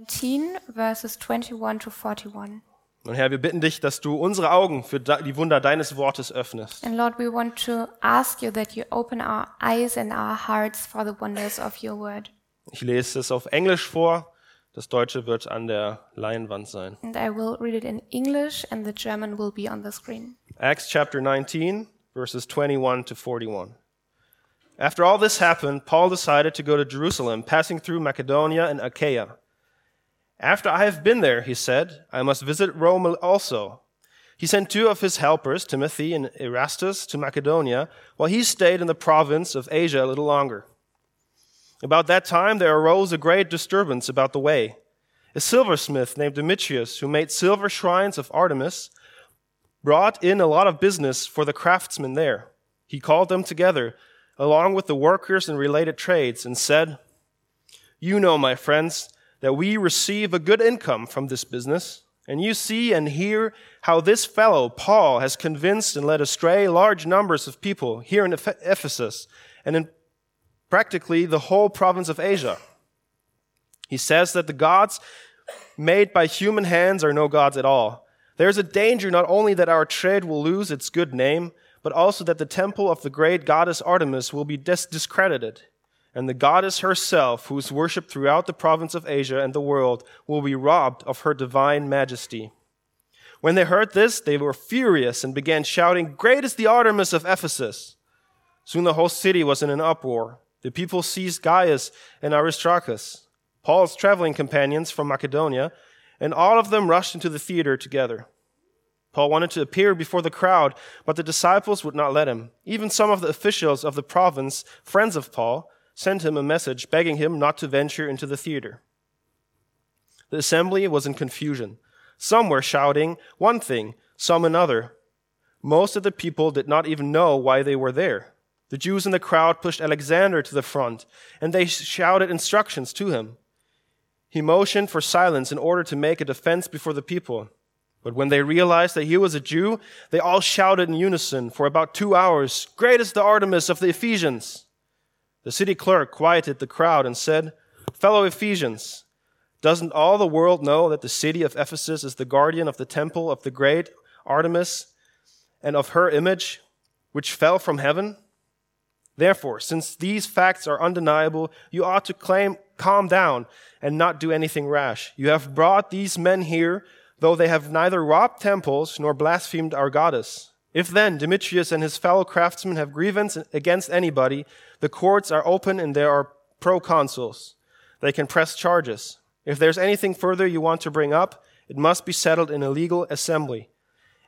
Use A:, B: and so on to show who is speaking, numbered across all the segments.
A: 19 verses 21 to 41.
B: Und Herr, wir bitten dich, dass du unsere Augen für die Wunder deines Wortes öffnest.
A: And Lord, we want to ask you that you open our eyes and our hearts for the wonders of your word.
B: Ich lese es auf Englisch vor. Das Deutsche wird an der Leinwand sein.
A: And I will read it in English and the German will be on the screen.
B: Acts chapter 19, verses 21 to 41. After all this happened, Paul decided to go to Jerusalem, passing through Macedonia and Achaia. After I have been there, he said, I must visit Rome also. He sent two of his helpers, Timothy and Erastus, to Macedonia, while he stayed in the province of Asia a little longer. About that time there arose a great disturbance about the way. A silversmith named Demetrius, who made silver shrines of Artemis, brought in a lot of business for the craftsmen there. He called them together, along with the workers in related trades, and said, You know, my friends, that we receive a good income from this business. And you see and hear how this fellow, Paul, has convinced and led astray large numbers of people here in Ephesus and in practically the whole province of Asia. He says that the gods made by human hands are no gods at all. There's a danger not only that our trade will lose its good name, but also that the temple of the great goddess Artemis will be dis- discredited. And the goddess herself, who is worshipped throughout the province of Asia and the world, will be robbed of her divine majesty. When they heard this, they were furious and began shouting, Great is the Artemis of Ephesus! Soon the whole city was in an uproar. The people seized Gaius and Aristarchus, Paul's traveling companions from Macedonia, and all of them rushed into the theater together. Paul wanted to appear before the crowd, but the disciples would not let him. Even some of the officials of the province, friends of Paul, sent him a message begging him not to venture into the theater. The assembly was in confusion. Some were shouting one thing, some another. Most of the people did not even know why they were there. The Jews in the crowd pushed Alexander to the front, and they shouted instructions to him. He motioned for silence in order to make a defense before the people. But when they realized that he was a Jew, they all shouted in unison for about two hours, Great is the Artemis of the Ephesians! The city clerk quieted the crowd and said, Fellow Ephesians, doesn't all the world know that the city of Ephesus is the guardian of the temple of the great Artemis and of her image, which fell from heaven? Therefore, since these facts are undeniable, you ought to claim, calm down and not do anything rash. You have brought these men here, though they have neither robbed temples nor blasphemed our goddess. If then Demetrius and his fellow craftsmen have grievance against anybody, the courts are open and there are proconsuls. They can press charges. If there's anything further you want to bring up, it must be settled in a legal assembly.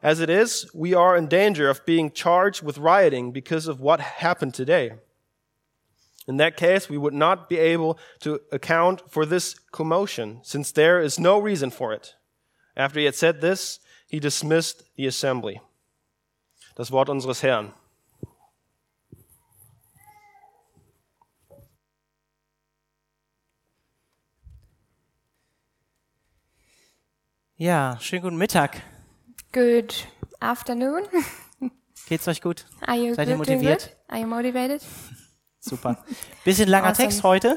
B: As it is, we are in danger of being charged with rioting because of what happened today. In that case, we would not be able to account for this commotion, since there is no reason for it. After he had said this, he dismissed the assembly. Das Wort unseres Herrn.
C: Ja, schönen guten Mittag.
A: Good afternoon.
C: Geht's euch gut?
A: Are you
C: Seid ihr motiviert?
A: good? Are you motivated?
C: Super. Bisschen langer
A: Awesome.
C: Text heute,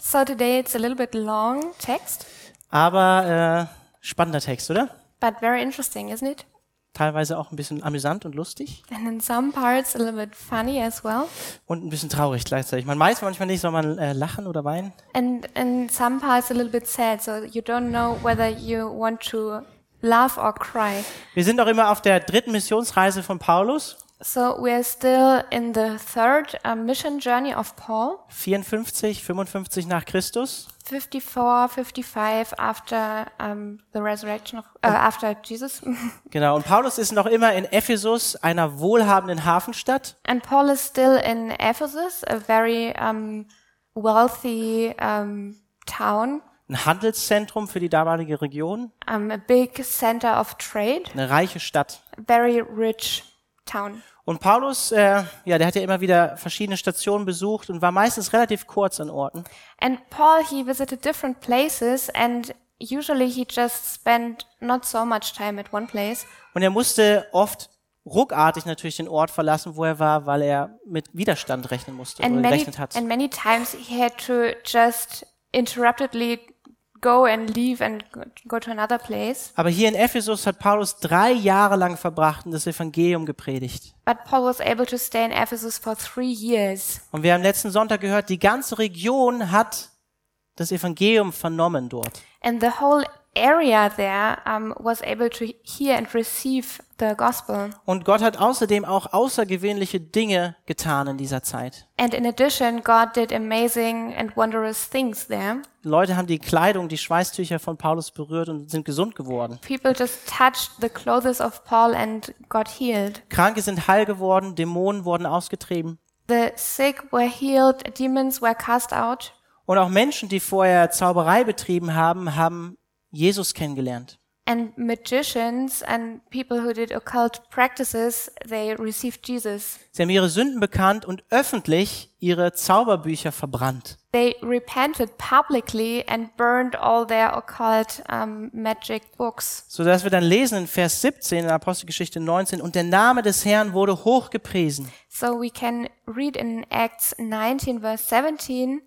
A: So today it's a little bit long text,
C: aber äh, spannender Text, oder?
A: but very interesting, isn't it?
C: Teilweise auch ein bisschen amüsant und lustig
A: And in some parts a little bit funny as well.
C: und ein bisschen traurig gleichzeitig. Man weiß manchmal nicht, soll man äh, lachen oder weinen.
A: And in some parts a little bit sad, so you don't know whether you want to laugh or cry.
C: Wir sind auch immer auf der dritten Missionsreise von Paulus,
A: So we're still in the third uh, mission journey of Paul,
C: 54, 55 nach Christus.
A: 54, 55 after um, the resurrection of, uh, after Jesus.
C: Genau, und Paulus ist noch immer in Ephesus, einer wohlhabenden Hafenstadt.
A: and Paul is still in Ephesus, a very um, wealthy um, town,
C: ein Handelszentrum für die damalige Region,
A: um, a big center of trade,
C: eine reiche Stadt.
A: a very rich town.
C: Und Paulus, äh, ja, der hat ja immer wieder verschiedene Stationen besucht und war meistens relativ kurz an Orten.
A: And Paul, he visited different places and usually he just spent not so much time at one place.
C: Und er musste oft ruckartig natürlich den Ort verlassen, wo er war, weil er mit Widerstand rechnen musste
A: And
C: oder
A: many,
C: gerechnet hat.
A: and many times he had to just interruptedly go and leave and go- to another place.
C: Aber hier in Ephesus hat Paulus drei Jahre lang verbracht und das Evangelium gepredigt.
A: But Paul was able to stay in Ephesus for three years.
C: Und wir haben letzten Sonntag gehört, die ganze Region hat das Evangelium vernommen dort.
A: And the whole area there um, was able to hear and receive the gospel.
C: Und Gott hat außerdem auch außergewöhnliche Dinge getan in dieser Zeit.
A: And in addition, God did amazing and wondrous things there.
C: Leute haben die Kleidung, die Schweißtücher von Paulus berührt und sind gesund geworden.
A: People just touched the clothes of Paul and got healed.
C: Kranke sind heil geworden, Dämonen wurden ausgetrieben.
A: The sick were healed, demons were cast out,
C: Und auch Menschen, die vorher Zauberei betrieben haben, haben Jesus kennengelernt.
A: and magicians and people who did occult practices, they received Jesus.
C: Sie haben ihre Sünden bekannt und öffentlich ihre Zauberbücher verbrannt.
A: They repented publicly and burned all their occult um, magic books.
C: So dass wir dann lesen in Vers 17 in Apostelgeschichte 19, und der Name des Herrn wurde hochgepriesen.
A: So we can read in Acts 19, verse 17,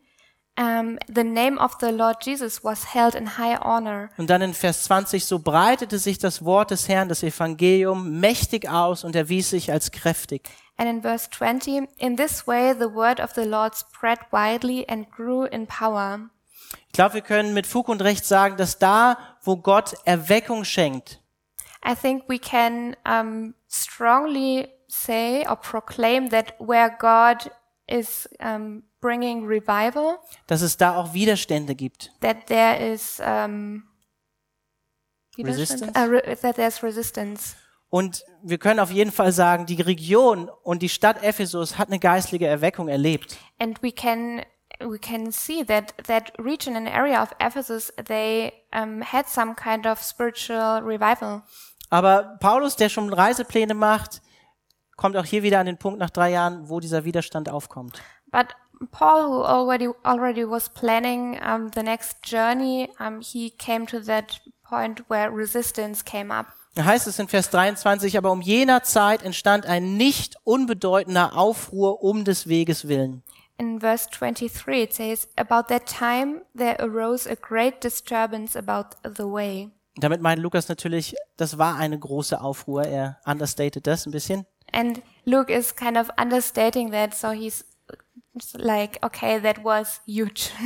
A: um, the name of the Lord Jesus was held in high honor.
C: Und dann in Vers 20, so breitete sich das Wort des Herrn, das Evangelium, mächtig aus und erwies sich als kräftig.
A: And in verse 20, in this way the word of the Lord spread widely and grew in power.
C: Ich glaube, wir können mit Fug und Recht sagen, dass da, wo Gott Erweckung schenkt,
A: I think we can um, strongly say or proclaim that where God is um, bringing revival,
C: dass es da auch Widerstände gibt.
A: that there is um,
C: Resistance?
A: Uh, re- that there's resistance.
C: Und wir können auf jeden Fall sagen, die Region und die Stadt Ephesus hat eine geistliche Erweckung erlebt.
A: And we can we can see that that region and area of Ephesus they um, had some kind of spiritual revival.
C: Aber Paulus, der schon Reisepläne macht, kommt auch hier wieder an den Punkt nach drei Jahren, wo dieser Widerstand aufkommt.
A: But Paul, who already already was planning um, the next journey, um, he came to that point where resistance came up.
C: Da heißt es in Vers 23, aber um jener Zeit entstand ein nicht unbedeutender Aufruhr um des Weges willen.
A: In verse 23, it says, About that time there arose a great disturbance about the way.
C: Damit meint Lukas natürlich, das war eine große Aufruhr. Er understated das ein bisschen.
A: And Luke is kind of understating that, so he's like, okay, that was huge.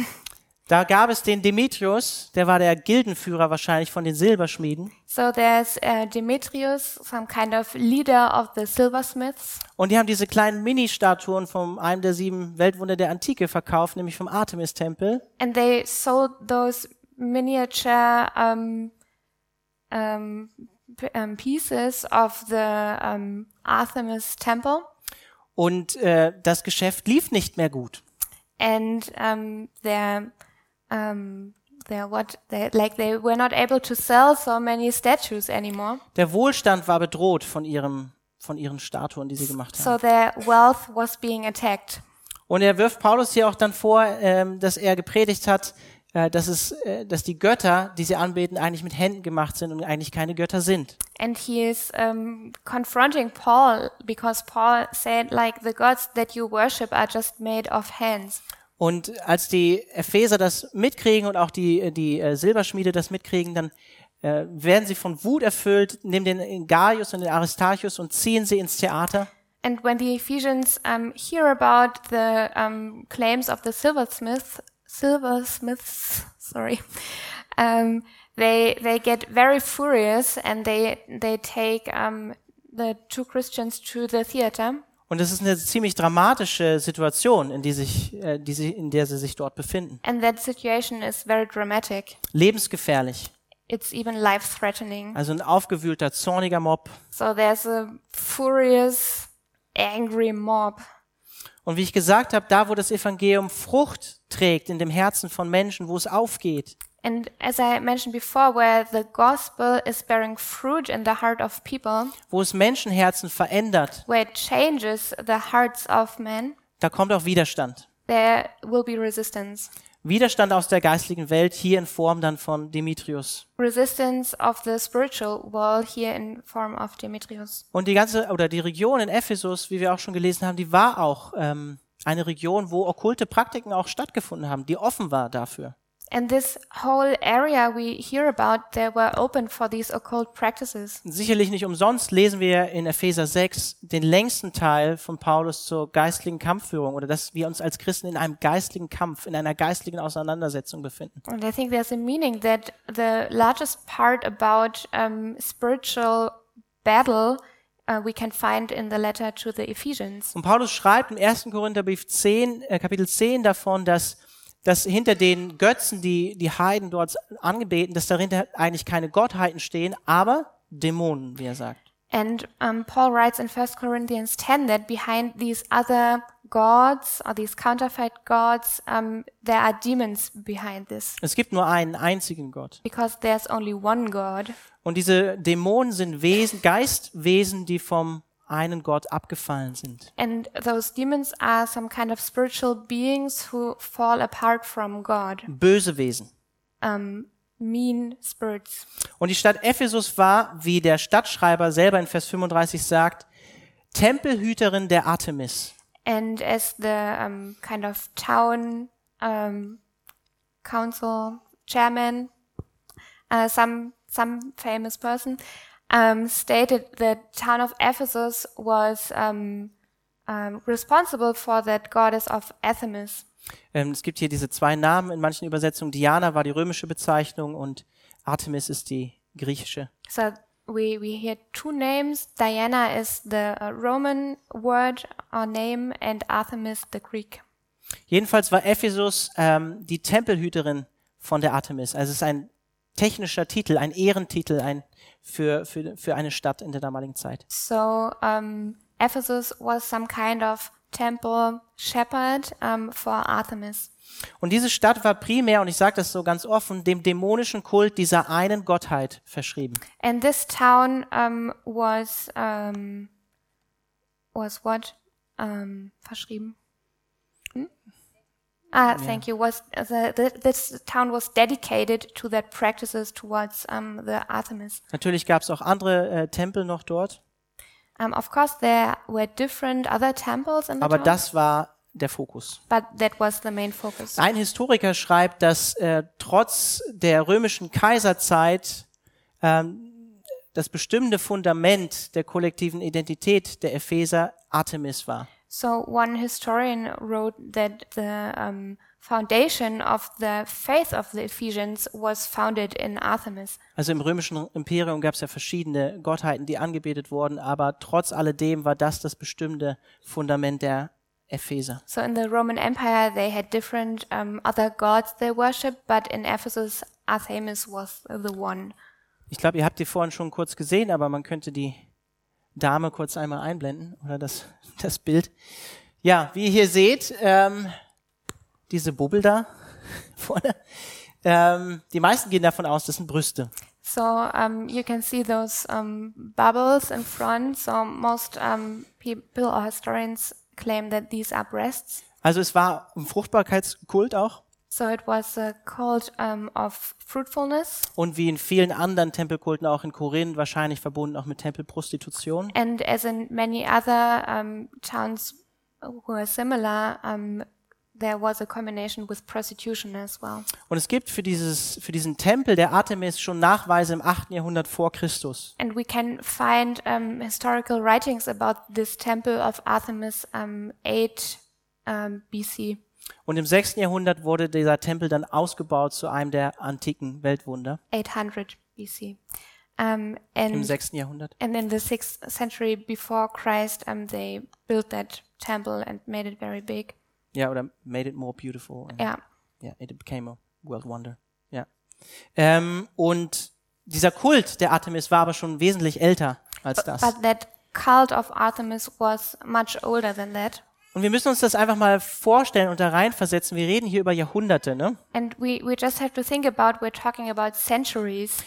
C: Da gab es den Demetrius, der war der Gildenführer wahrscheinlich von den Silberschmieden.
A: so there's uh, Demetrius, some kind of leader of the silversmiths.
C: Und die haben diese kleinen Mini-Statuen von einem der sieben Weltwunder der Antike verkauft, nämlich vom Artemis-Tempel.
A: and they sold those miniature um, um, um, pieces of the um, Artemis temple,
C: Und äh, das Geschäft lief nicht mehr gut.
A: and um, they're um, they're what they like they were not able to sell so many statues anymore.
C: Der Wohlstand war bedroht von ihrem von ihren Statuen, die sie gemacht haben.
A: So their wealth was being attacked.
C: Und er wirft Paulus hier auch dann vor, ähm, dass er gepredigt hat, dass es, äh, dass die Götter, die sie anbeten, eigentlich mit Händen gemacht sind und eigentlich keine Götter sind.
A: And he is um, confronting Paul because Paul said, like, the gods that you worship are just made of hands.
C: Und als die Epheser das mitkriegen und auch die, die äh, Silberschmiede das mitkriegen, dann äh, werden sie von Wut erfüllt, nehmen den Gaius und den Aristarchus und ziehen sie ins Theater.
A: And when the Ephesians um, hear about the um, claims of the silversmiths, silversmiths, sorry, um, they they get very furious and they they take um, the two Christians to the theater.
C: Und es ist eine ziemlich dramatische Situation, in, die sich, äh, die sie, in der sie sich dort befinden.
A: And that situation is very dramatic.
C: Lebensgefährlich.
A: It's even life threatening.
C: Also ein aufgewühlter, zorniger Mob.
A: So there's a furious, angry mob.
C: Und wie ich gesagt habe, da wo das Evangelium Frucht trägt in dem Herzen von Menschen, wo es aufgeht,
A: And as I mentioned before, where the gospel is bearing fruit in the heart of people,
C: wo es Menschenherzen verändert,
A: where it changes the hearts of men,
C: da kommt auch Widerstand.
A: there will be resistance.
C: Widerstand aus der geistlichen Welt, hier in Form dann von Demetrius.
A: Resistance of the spiritual world here in form of Demetrius.
C: Und die ganze, oder die Region in Ephesus, wie wir auch schon gelesen haben, die war auch ähm, eine Region, wo okkulte Praktiken auch stattgefunden haben, die offen war dafür.
A: And this whole area we hear about, they were open for these occult practices.
C: Sicherlich nicht umsonst lesen wir in Epheser 6 den längsten Teil von Paulus zur geistlichen Kampfführung oder dass wir uns als Christen in einem geistlichen Kampf, in einer geistlichen Auseinandersetzung befinden.
A: And I think there's a meaning that the largest part about um, spiritual battle uh, we can find in the letter to the Ephesians.
C: Und Paulus schreibt im 1. Korintherbrief 10, äh, Kapitel 10 davon, dass, dass hinter den Götzen, die die Heiden dort angebeten, dass dahinter eigentlich keine Gottheiten stehen, aber Dämonen, wie er sagt.
A: And um, Paul writes in 1 Corinthians 10 that behind these other gods or these counterfeit gods, um, there are demons behind this
C: Es gibt nur einen einzigen Gott.
A: because there's only one God.
C: Und diese Dämonen sind Wesen, Geistwesen, die vom einen Gott abgefallen sind.
A: And those demons are some kind of spiritual beings who fall apart from God,
C: Böse Wesen.
A: um, mean spirits.
C: Und die Stadt Ephesus war, wie der Stadtschreiber selber in Vers 35 sagt, Tempelhüterin der Artemis.
A: And as the um, kind of town um, council chairman, uh, some some famous person um, stated the town of Ephesus was um, um, responsible for that goddess of Artemis.
C: Ähm, es gibt hier diese zwei Namen in manchen Übersetzungen. Diana war die römische Bezeichnung und Artemis ist die griechische.
A: So we we hear two names. Diana is the uh, Roman word or name, and Artemis the Greek.
C: Jedenfalls war Ephesus ähm, die Tempelhüterin von der Artemis. Also es ist ein technischer Titel, ein Ehrentitel ein, für, für, für eine Stadt in der damaligen Zeit.
A: So um, Ephesus was some kind of temple shepherd um, for Artemis.
C: Und diese Stadt war primär, und ich sage das so ganz offen, dem dämonischen Kult dieser einen Gottheit verschrieben.
A: And this town um, was um, was what um, verschrieben? Ah, thank you. Was the, the, this town was dedicated to that practices towards um, the Artemis.
C: Natürlich gab es auch andere äh, Tempel noch dort,
A: Um, of course, there were different other temples in the
C: aber
A: town,
C: das war der Fokus.
A: but that was the main focus.
C: Ein Historiker schreibt, dass äh, trotz der römischen Kaiserzeit ähm, das bestimmende Fundament der kollektiven Identität der Epheser Artemis war.
A: So one historian wrote that the um, foundation of the faith of the Ephesians was founded in Artemis.
C: Also im römischen Imperium gab es ja verschiedene Gottheiten, die angebetet wurden, aber trotz alledem war das das bestimmende Fundament der Epheser.
A: So in the Roman Empire, they had different um, other gods they worshipped, but in Ephesus, Artemis was the one.
C: Ich glaube, ihr habt die vorhin schon kurz gesehen, aber man könnte die Dame kurz einmal einblenden oder das, das Bild. Ja, wie ihr hier seht, ähm, diese Bubbel da vorne, ähm, die meisten gehen davon aus, das sind Brüste.
A: So um, you can see those um, bubbles in front. So most um, people or historians claim that these are breasts.
C: Also es war ein Fruchtbarkeitskult auch
A: So it was a cult um, of fruitfulness.
C: und wie in vielen anderen Tempelkulten auch in Korinth wahrscheinlich verbunden auch mit Tempelprostitution.
A: And as in many other um, towns who are similar, um, there was a combination with prostitution as well.
C: Und es gibt für dieses für diesen Tempel der Artemis schon Nachweise im 8. Jahrhundert vor Christus.
A: And we can find um, historical writings about this temple of Artemis um, 8 um, BC.
C: Und im 6. Jahrhundert wurde dieser Tempel dann ausgebaut zu einem der antiken Weltwunder
A: 800 BC. Um,
C: im
A: and,
C: 6. Jahrhundert.
A: and in the 6th century before Christ, um, they built that temple and made it very big.
C: Ja, oder made it more beautiful. And,
A: Yeah.
C: yeah, it became a world wonder. Ja. Ähm, und dieser Kult der Artemis war aber schon wesentlich älter als das.
A: But that cult of Artemis was much older than that.
C: Und wir müssen uns das einfach mal vorstellen und da reinversetzen. Wir reden hier über Jahrhunderte, ne?
A: And we, we just have to think about, we're talking about centuries.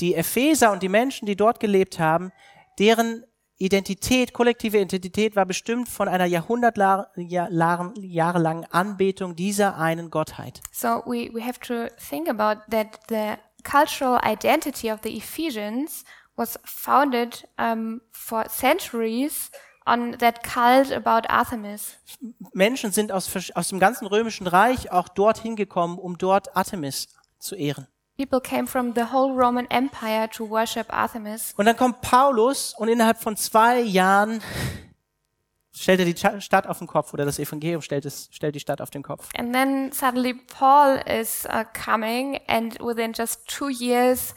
C: Die Epheser und die Menschen, die dort gelebt haben, deren Identität, kollektive Identität war bestimmt von einer jahrhundertjahrelangen Anbetung dieser einen Gottheit.
A: So we, we have to think about that the cultural identity of the Ephesians was founded um, for centuries on that cult about Artemis.
C: Menschen sind aus, aus dem ganzen römischen Reich auch dorthin gekommen, um dort Artemis zu ehren.
A: People came from the whole Roman Empire to worship Artemis.
C: Und dann kommt Paulus und innerhalb von zwei Jahren stellt er die Stadt auf den Kopf oder das Evangelium stellt, es, stellt die Stadt auf den Kopf.
A: And then suddenly Paul is uh, coming, and within just two years,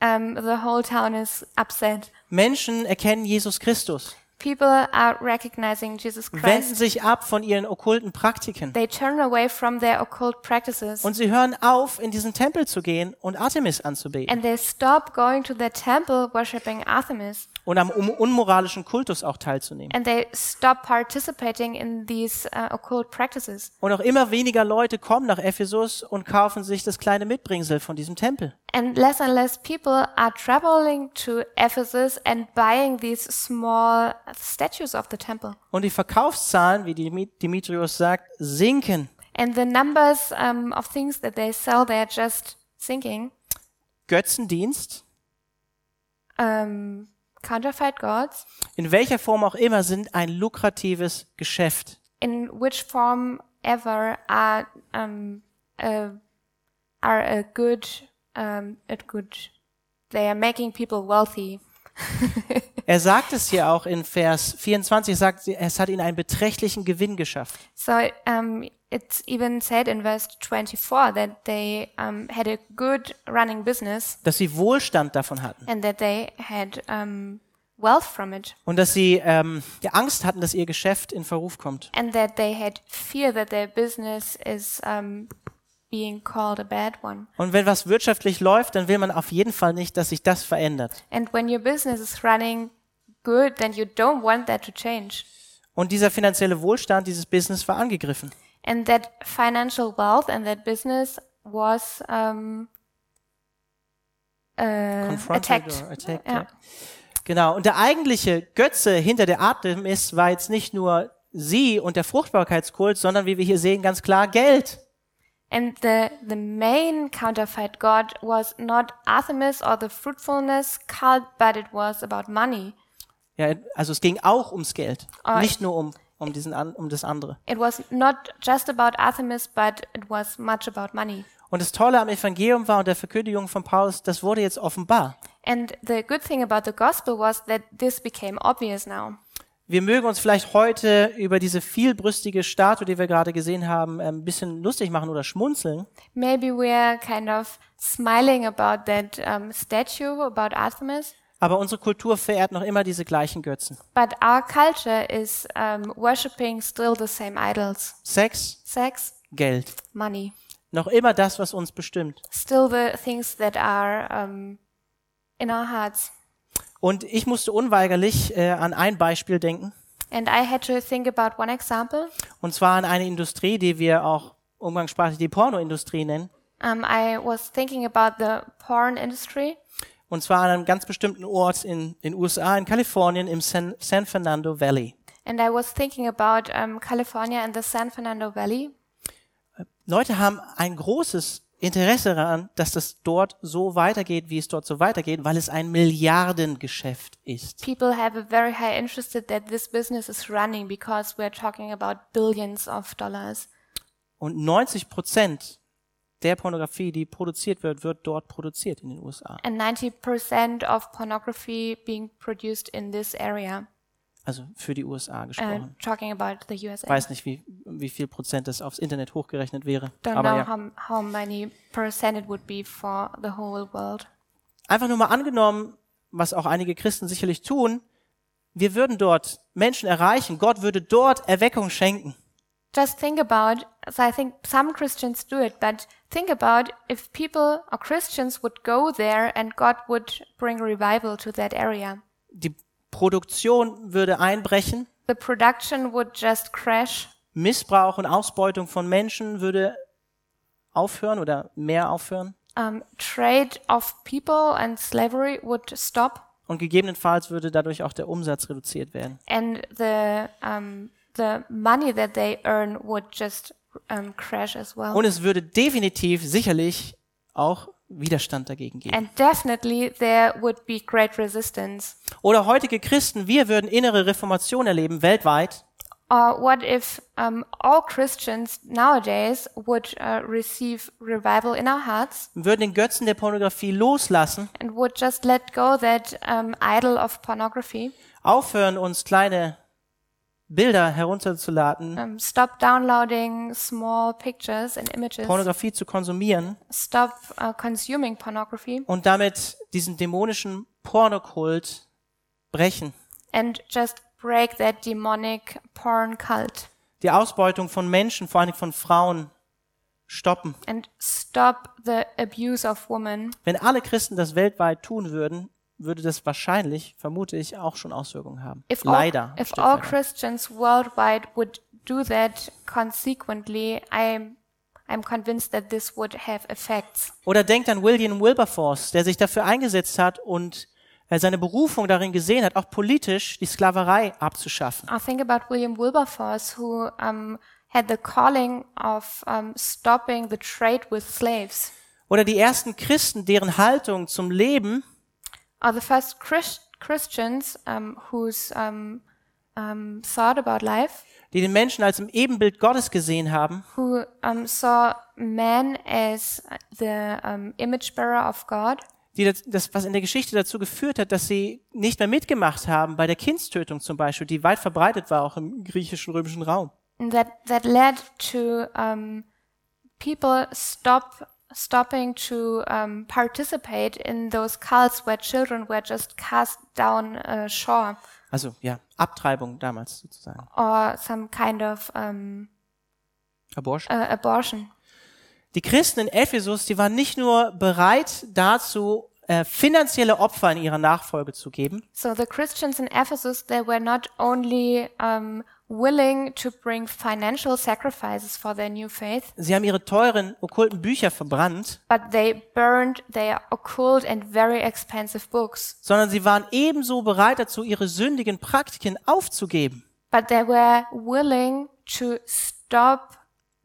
A: um, the whole town is upset.
C: Menschen erkennen Jesus Christus,
A: People are recognizing Jesus
C: wenden
A: Christ.
C: sich ab von ihren okkulten Praktiken.
A: They turn away from their occult practices.
C: Und sie hören auf, in diesen Tempel zu gehen und Artemis anzubeten.
A: And they stop going to the temple worshiping Artemis
C: und am unmoralischen Kultus auch teilzunehmen.
A: and they stop participating in these uh, occult practices.
C: Und auch immer weniger Leute kommen nach Ephesus und kaufen sich das kleine Mitbringsel von diesem Tempel.
A: And less and less people are traveling to Ephesus and buying these small statues of the temple.
C: Und die Verkaufszahlen, wie Dimitrios sagt, sinken.
A: And the numbers um, of things that they sell, they're just sinking.
C: Götzendienst,
A: Um, counterfeit gods,
C: in welcher Form auch immer, sind ein lukratives Geschäft.
A: in which form ever, are um, uh, are a good, um, a good. They are making people wealthy.
C: Er sagt es hier auch in Vers 24, er sagt, es hat ihnen einen beträchtlichen Gewinn geschafft.
A: So um, it's even said in verse 24 that they um, had a good running business
C: Dass sie Wohlstand davon hatten.
A: and that they had um, wealth from it,
C: Und dass sie ähm, Angst hatten, dass ihr Geschäft in Verruf kommt.
A: and that they had fear that their business is um, being called a bad one.
C: Und wenn was wirtschaftlich läuft, dann will man auf jeden Fall nicht, dass sich das verändert.
A: And when your business is running good, then you don't want that to change.
C: Und dieser finanzielle Wohlstand, dieses Business war angegriffen.
A: And that financial wealth and that business was um, uh, attacked.
C: attacked,
A: Ja.
C: ja. Genau. Und der eigentliche Götze hinter der Artemis war jetzt nicht nur sie und der Fruchtbarkeitskult, sondern wie wir hier sehen, ganz klar Geld.
A: And the, the main counterfeit god was not Artemis or the fruitfulness cult, but it was about money.
C: Ja, also es ging auch ums Geld,
A: Ah,
C: nicht nur um, um, diesen, um das andere.
A: It was not just about Artemis, but it was much about money.
C: Und das Tolle am Evangelium war und der Verkündigung von Paulus, das wurde jetzt offenbar.
A: And the good thing about the gospel was that this became obvious now.
C: Wir mögen uns vielleicht heute über diese vielbrüstige Statue, die wir gerade gesehen haben, ein bisschen lustig machen oder schmunzeln.
A: Maybe we're kind of smiling about that um, statue about Artemis,
C: Aber unsere Kultur verehrt noch immer diese gleichen Götzen.
A: but our culture is um, worshipping still the same idols
C: Sex,
A: sex,
C: Geld.
A: money.
C: Noch immer das, was uns bestimmt.
A: Still the things that are um, in our hearts.
C: Und ich musste unweigerlich äh, an ein Beispiel denken.
A: And I had to think about one example.
C: Und zwar an eine Industrie, die wir auch umgangssprachlich die Pornoindustrie nennen.
A: Um, I was thinking about the porn industry,
C: Und zwar an einem ganz bestimmten Ort in den USA, in Kalifornien, im San, San Fernando Valley.
A: and I was thinking about um, California and the San Fernando Valley.
C: Leute haben ein großes Interesse daran, dass das dort so weitergeht, wie es dort so weitergeht, weil es ein Milliardengeschäft ist.
A: People have a very high interest that this business is running because we're talking about billions of dollars.
C: Und 90 Prozent der Pornografie, die produziert wird, wird dort produziert in den USA.
A: And 90% of pornography being produced in this area.
C: Also für die USA
A: Uh,
C: gesprochen.
A: talking about the USA.
C: weiß nicht, wie, wie viel Prozent das aufs Internet hochgerechnet wäre.
A: Don't
C: Aber
A: know
C: ja.
A: how, how many percent it would be for the whole world.
C: Einfach nur mal angenommen, was auch einige Christen sicherlich tun, wir würden dort Menschen erreichen, Gott würde dort Erweckung schenken.
A: Just think about, so I think some Christians do it, but think about if people or Christians would go there and God would bring revival to that area.
C: Die Produktion würde einbrechen,
A: The production would just crash.
C: Missbrauch und Ausbeutung von Menschen würde aufhören oder mehr aufhören
A: Um, trade of people and slavery would stop,
C: und gegebenenfalls würde dadurch auch der Umsatz reduziert werden.
A: and the um, the money that they earn would just um, crash as well.
C: Und es würde definitiv sicherlich auch Widerstand dagegen geben.
A: And definitely there would be great resistance.
C: Oder heutige Christen, wir würden innere Reformation erleben weltweit.
A: Or what if um, all Christians nowadays would uh, receive revival in our hearts
C: würden den Götzen der Pornografie loslassen,
A: and would just let go that um, idol of pornography,
C: aufhören, uns kleine Bilder herunterzuladen,
A: um, stop downloading small pictures and images,
C: Pornografie zu konsumieren
A: stop uh, consuming pornography,
C: und damit diesen dämonischen Pornokult brechen.
A: and just break that demonic porn cult
C: Die Ausbeutung von Menschen, vor allem von Frauen, stoppen.
A: and stop the abuse of women.
C: Wenn alle Christen das weltweit tun würden, würde das wahrscheinlich, vermute ich, auch schon Auswirkungen haben.
A: If all,
C: Leider. ein
A: if all. Christians worldwide would do that consequently, I'm I'm convinced that this would have effects.
C: Oder denkt an William Wilberforce, der sich dafür eingesetzt hat und äh, seine Berufung darin gesehen hat, auch politisch die Sklaverei abzuschaffen.
A: I think about William Wilberforce, who um, had the calling of um, stopping the trade with slaves.
C: Oder die ersten Christen, deren Haltung zum Leben
A: Are the first Christ- Christians um, whose um, um, thought about life,
C: die den Menschen als im Ebenbild Gottes gesehen haben,
A: who um, saw man as the um, image bearer of God,
C: die das, das, was in der Geschichte dazu geführt hat, dass sie nicht mehr mitgemacht haben bei der Kindstötung zum Beispiel, die weit verbreitet war auch im griechischen römischen Raum.
A: that that led to um, people stop stopping to um, participate in those cults where children were just cast down uh, shore
C: Also ja, Abtreibung damals sozusagen.
A: or some kind of um,
C: Abortion.
A: uh, abortion.
C: Die Christen in Ephesus, die waren nicht nur bereit dazu, äh, finanzielle Opfer in ihrer Nachfolge zu geben,
A: So the Christians in Ephesus they were not only um, willing to bring financial sacrifices for their new faith,
C: sie haben ihre teuren okkulten Bücher verbrannt,
A: but they burned their occult and very expensive books.
C: sondern sie waren ebenso bereit dazu, ihre sündigen Praktiken aufzugeben.
A: but they were willing to stop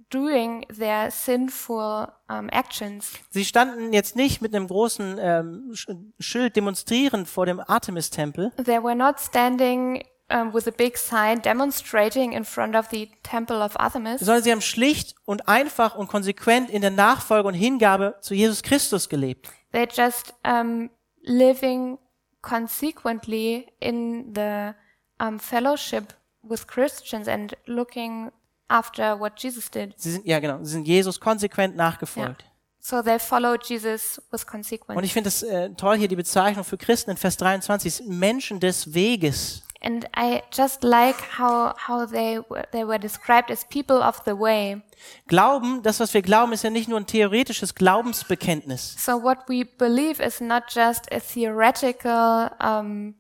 A: doing their sinful um, actions.
C: Sie standen jetzt nicht mit einem großen ähm, Sch- Schild demonstrierend vor dem Artemis-Tempel,
A: They were not standing um, with a big sign demonstrating in front of the temple of Artemis,
C: sondern sie haben schlicht und einfach und konsequent in der Nachfolge und Hingabe zu Jesus Christus gelebt.
A: they're just um, living consequently in the um, fellowship with Christians and looking after what Jesus did.
C: Sie sind, ja genau, sie sind Jesus konsequent nachgefolgt.
A: So they followed Jesus with consequence.
C: Und ich finde es äh, toll hier die Bezeichnung für Christen in Vers 23, es sind Menschen des Weges.
A: And I just like how how they were, they were described as people of the way.
C: Glauben, das was wir glauben, ist ja nicht nur ein theoretisches Glaubensbekenntnis.
A: So what we believe is not just a theoretical, um,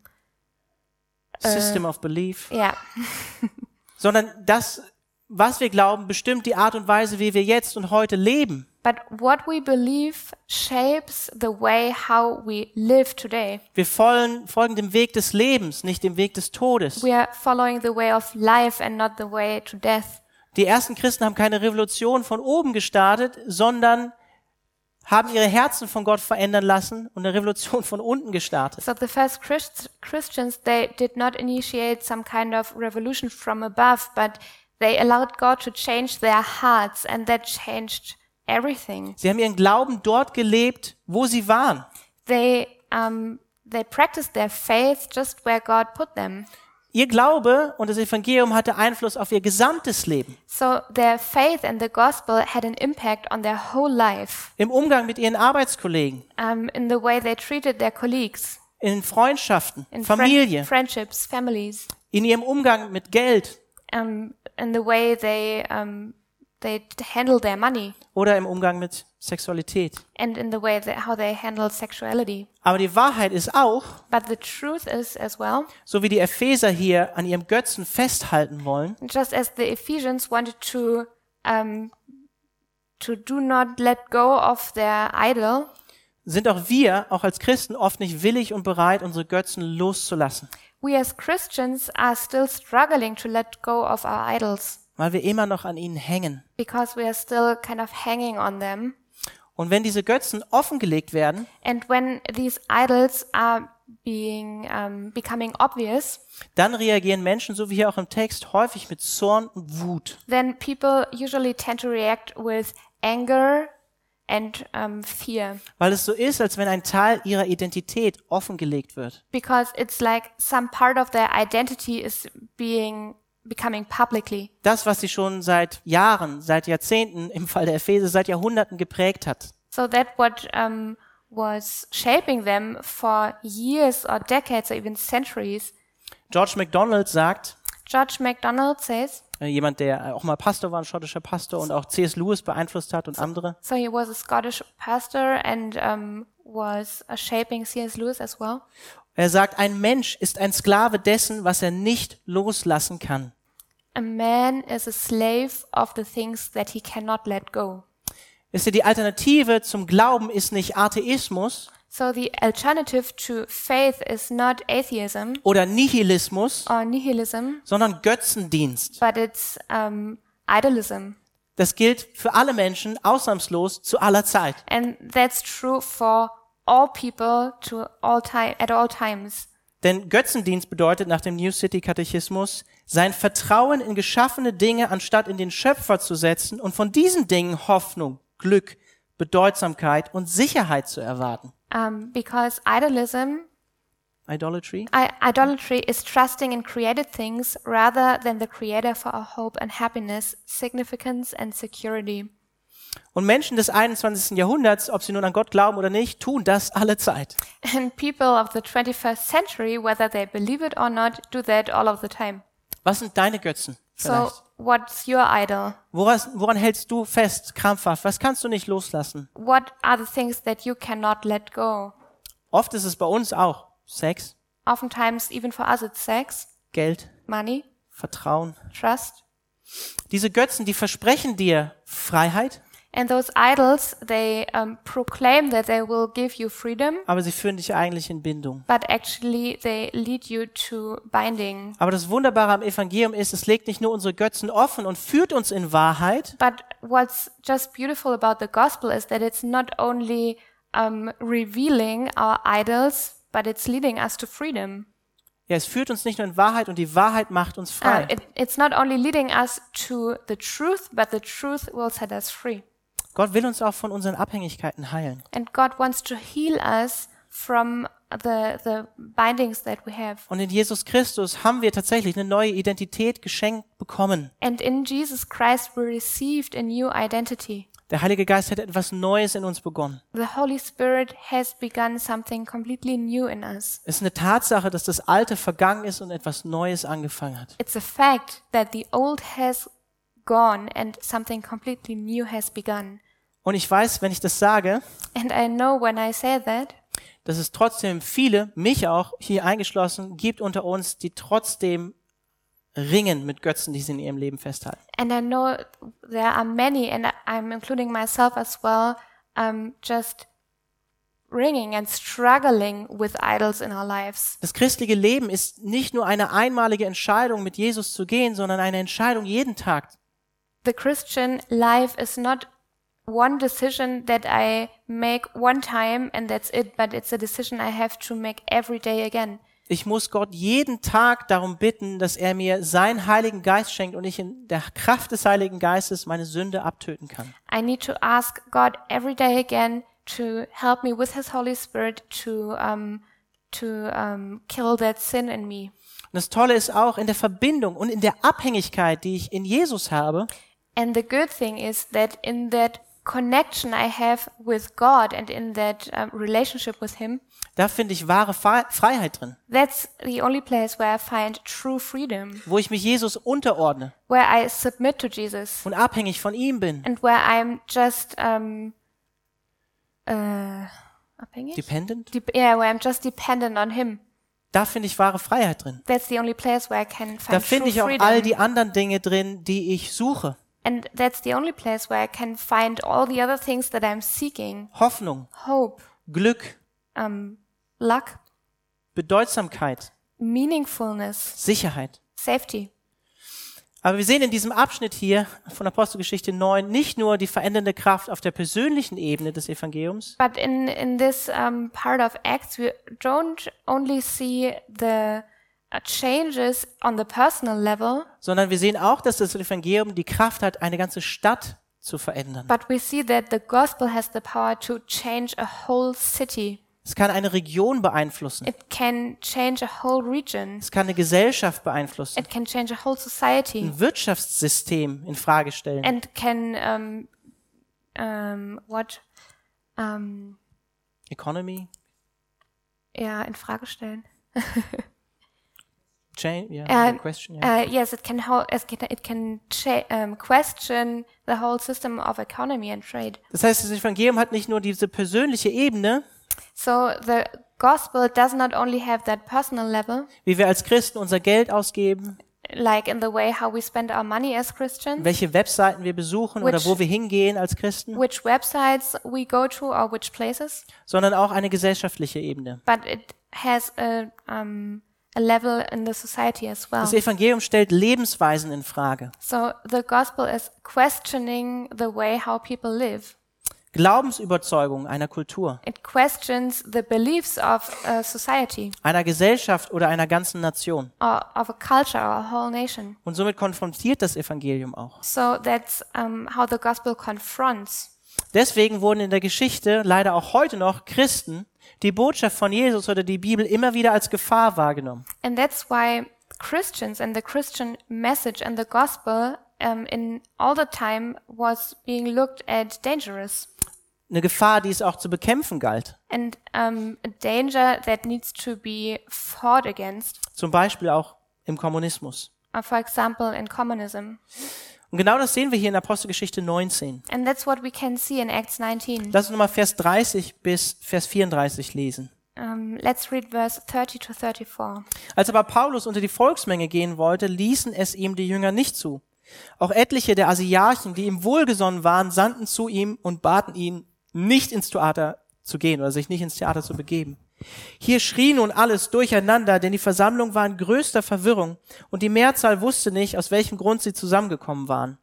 C: System of Belief,
A: yeah,
C: sondern das, was wir glauben, bestimmt die Art und Weise, wie wir jetzt und heute leben.
A: but what we believe shapes the way how we live today.
C: Wir folgen, folgen dem Weg des Lebens, nicht dem Weg des Todes.
A: We are following the way of life and not the way to death.
C: Die ersten Christen haben keine Revolution von oben gestartet, sondern haben ihre Herzen von Gott verändern lassen und eine Revolution von unten gestartet.
A: So the first Christ- Christians, they did not initiate some kind of revolution from above, but they allowed God to change their hearts and that changed everything.
C: Sie haben ihren Glauben dort gelebt, wo sie waren.
A: They, um, they practiced their faith just where God put them.
C: Ihr Glaube und das Evangelium hatte Einfluss auf ihr gesamtes Leben.
A: So their faith and the gospel had an impact on their whole life,
C: Im Umgang mit ihren Arbeitskollegen,
A: um, in the way they treated their colleagues,
C: in Freundschaften,
A: in
C: Familie,
A: friendships, families,
C: in ihrem Umgang mit Geld
A: um, in the way they, um, they handle their money.
C: oder im Umgang mit Sexualität.
A: and in the way that how they handle sexuality.
C: Aber die Wahrheit ist auch,
A: But the truth is as well,
C: so wie die Epheser hier an ihrem Götzen festhalten wollen,
A: just as the Ephesians wanted to um, to do not let go of their idol,
C: sind auch wir, auch als Christen, oft nicht willig und bereit, unsere Götzen loszulassen,
A: we as Christians are still struggling to let go of our idols
C: weil wir immer noch an ihnen hängen.
A: because we are still kind of hanging on them.
C: Und wenn diese Götzen offengelegt werden,
A: And when these idols are being um, becoming obvious,
C: dann reagieren Menschen, so wie hier auch im Text, häufig mit Zorn und Wut.
A: then people usually tend to react with anger and um, fear
C: Weil es so ist, als wenn ein Teil ihrer Identität offengelegt wird.
A: because it's like some part of their identity is being becoming publicly.
C: Das, was sie schon seit Jahren, seit Jahrzehnten, im Fall der Epheser, seit Jahrhunderten geprägt hat.
A: So that what um, was shaping them for years or decades or even centuries.
C: George MacDonald sagt,
A: George MacDonald says,
C: äh, jemand, der auch mal Pastor war, ein schottischer Pastor und auch C.S. Lewis beeinflusst hat und andere,
A: so he was a Scottish pastor and um, was shaping C.S. Lewis as well.
C: er sagt, ein Mensch ist ein Sklave dessen, was er nicht loslassen kann.
A: A man is a slave of the things that he cannot let go.
C: Wisst ihr, die Alternative zum Glauben ist nicht Atheismus
A: So the alternative to faith is not atheism
C: oder Nihilismus,
A: or nihilism,
C: sondern Götzendienst.
A: but it's um, idolism.
C: Das gilt für alle Menschen ausnahmslos zu aller Zeit.
A: And that's true for all people to all time at all times.
C: Denn Götzendienst bedeutet nach dem New City Katechismus, sein Vertrauen in geschaffene Dinge anstatt in den Schöpfer zu setzen und von diesen Dingen Hoffnung, Glück, Bedeutsamkeit und Sicherheit zu erwarten.
A: Um, because idolism,
C: Idolatry?
A: I, idolatry is trusting in created things rather than the creator for our hope and happiness, significance and security.
C: Und Menschen des 21. Jahrhunderts, ob sie nun an Gott glauben oder nicht, tun das alle Zeit.
A: And people of the 21st century, whether they believe it or not, do that all of the time.
C: Was sind deine Götzen?
A: So, what's your idol?
C: Woran, woran hältst du fest, krampfhaft? Was kannst du nicht loslassen?
A: What are the things that you cannot let go?
C: Oft ist es bei uns auch Sex,
A: Oftentimes, even for us, it's sex,
C: Geld,
A: money,
C: Vertrauen.
A: trust.
C: Diese Götzen, die versprechen dir Freiheit,
A: And those idols, they um, proclaim that they will give you freedom,
C: aber sie führen dich eigentlich in Bindung.
A: but actually they lead you to binding.
C: Aber das Wunderbare am Evangelium ist, es legt nicht nur unsere Götzen offen und führt uns in Wahrheit,
A: But what's just beautiful about the gospel is that it's not only um, revealing our idols, but it's leading us to freedom.
C: ja, es führt uns nicht nur in Wahrheit und die Wahrheit macht uns
A: Uh,
C: frei.
A: it, it's not only leading us to the truth, but the truth will set us free.
C: Gott will uns auch von unseren Abhängigkeiten heilen.
A: And God wants to heal us from the, the bindings that we have.
C: Und in Jesus Christus haben wir tatsächlich eine neue Identität geschenkt bekommen.
A: And in Jesus Christ, we received a new identity.
C: Der Heilige Geist hat etwas Neues in uns begonnen.
A: The Holy Spirit has begun something completely new in us.
C: Es ist eine Tatsache, dass das Alte vergangen ist und etwas Neues angefangen hat.
A: It's a fact that the old has gone and something completely new has begun.
C: Und ich weiß, wenn ich das sage,
A: And I know when I say that,
C: dass es trotzdem viele, mich auch hier eingeschlossen, gibt unter uns, die trotzdem ringen mit Götzen, die sie in ihrem Leben festhalten.
A: and I know there are many, and I'm including myself as well, um, just ringing and struggling with idols in our lives.
C: Das christliche Leben ist nicht nur eine einmalige Entscheidung, mit Jesus zu gehen, sondern eine Entscheidung jeden Tag.
A: The Christian life is not one decision that I make one time and that's it, but it's a decision I have to make every day again.
C: Ich muss Gott jeden Tag darum bitten, dass er mir seinen Heiligen Geist schenkt und ich in der Kraft des Heiligen Geistes meine Sünde abtöten kann.
A: I need to ask God every day again to help me with His Holy Spirit to um, to um, kill that sin in me.
C: Und das Tolle ist auch in der Verbindung und in der Abhängigkeit, die ich in Jesus habe,
A: And the good thing is that in that connection I have with God and in that um, relationship with Him,
C: da finde ich wahre Fre- Freiheit drin,
A: that's the only place where I find true freedom,
C: wo ich mich Jesus unterordne
A: where I submit to Jesus
C: und abhängig von ihm bin.
A: and where I'm just um, uh, abhängig?
C: Dependent?
A: Dep- yeah, where I'm just dependent on Him.
C: Da finde ich wahre Freiheit drin.
A: That's the only place where I can find
C: Da finde ich auch all die anderen Dinge drin, die ich suche.
A: And that's the only place where I can find all the other things that I'm seeking:
C: Hoffnung,
A: hope,
C: Glück,
A: um, luck,
C: Bedeutsamkeit,
A: meaningfulness,
C: Sicherheit.
A: safety.
C: Aber wir sehen in diesem Abschnitt hier von Apostelgeschichte 9 nicht nur die verändernde Kraft auf der persönlichen Ebene des Evangeliums,
A: But in, in this um, part of Acts, we don't only see the changes on the personal level,
C: sondern wir sehen auch, dass das Evangelium die Kraft hat, eine ganze Stadt zu verändern.
A: but we see that the gospel has the power to change a whole city.
C: Es kann eine Region beeinflussen.
A: It can change a whole region.
C: Es kann eine Gesellschaft beeinflussen,
A: It can change a whole society
C: ein Wirtschaftssystem in Frage stellen.
A: and can um, um, what um,
C: Economy,
A: ja in Frage stellen.
C: change, yeah, good question. Yeah.
A: Uh, yes, it can it can, it can um, question the whole system of economy and trade.
C: Das heißt, das Evangelium hat nicht nur diese persönliche Ebene,
A: So the gospel does not only have that personal level,
C: wie wir als Christen unser Geld ausgeben,
A: like in the way how we spend our money as Christians,
C: welche Webseiten wir besuchen oder
A: Which-
C: wo wir hingehen als Christen,
A: which websites we go to or which places,
C: sondern auch eine gesellschaftliche Ebene.
A: but it has a um, a level in the society as well.
C: Das Evangelium stellt Lebensweisen in Frage.
A: So the gospel is questioning the way how people live.
C: Glaubensüberzeugungen einer Kultur,
A: It questions the beliefs of a society.
C: einer Gesellschaft oder einer ganzen Nation.
A: or of a culture or a whole nation.
C: Und somit konfrontiert das Evangelium auch.
A: So that's um, how the gospel confronts.
C: Deswegen wurden in der Geschichte leider auch heute noch Christen die Botschaft von Jesus oder die Bibel immer wieder als Gefahr wahrgenommen.
A: And that's why Christians and the Christian message and the gospel um, in all the time was being looked at dangerous
C: Eine Gefahr, die es auch zu bekämpfen galt.
A: and um, a danger that needs to be fought against.
C: Zum Beispiel auch im Kommunismus.
A: Uh, for example, in communism.
C: Und genau das sehen wir hier in Apostelgeschichte 19.
A: And that's what we can see in Acts 19.
C: Lass uns nochmal Vers 30 bis Vers 34 lesen.
A: Um, let's read verse 30 to 34.
C: Als aber Paulus unter die Volksmenge gehen wollte, ließen es ihm die Jünger nicht zu. Auch etliche der Asiarchen, die ihm wohlgesonnen waren, sandten zu ihm und baten ihn, nicht ins Theater zu gehen oder sich nicht ins Theater zu begeben. Hier schrie nun alles durcheinander, denn die Versammlung war in größter Verwirrung und die Mehrzahl wusste nicht, aus welchem Grund sie zusammengekommen waren.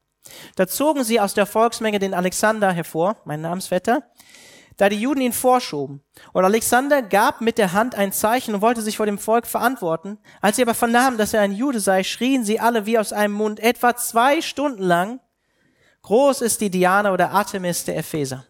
C: Da zogen sie aus der Volksmenge den Alexander hervor, mein Namensvetter, da die Juden ihn vorschoben. Und Alexander gab mit der Hand ein Zeichen und wollte sich vor dem Volk verantworten. Als sie aber vernahmen, dass er ein Jude sei, schrien sie alle wie aus einem Mund etwa zwei Stunden lang, groß ist die Diana oder Artemis der Epheser.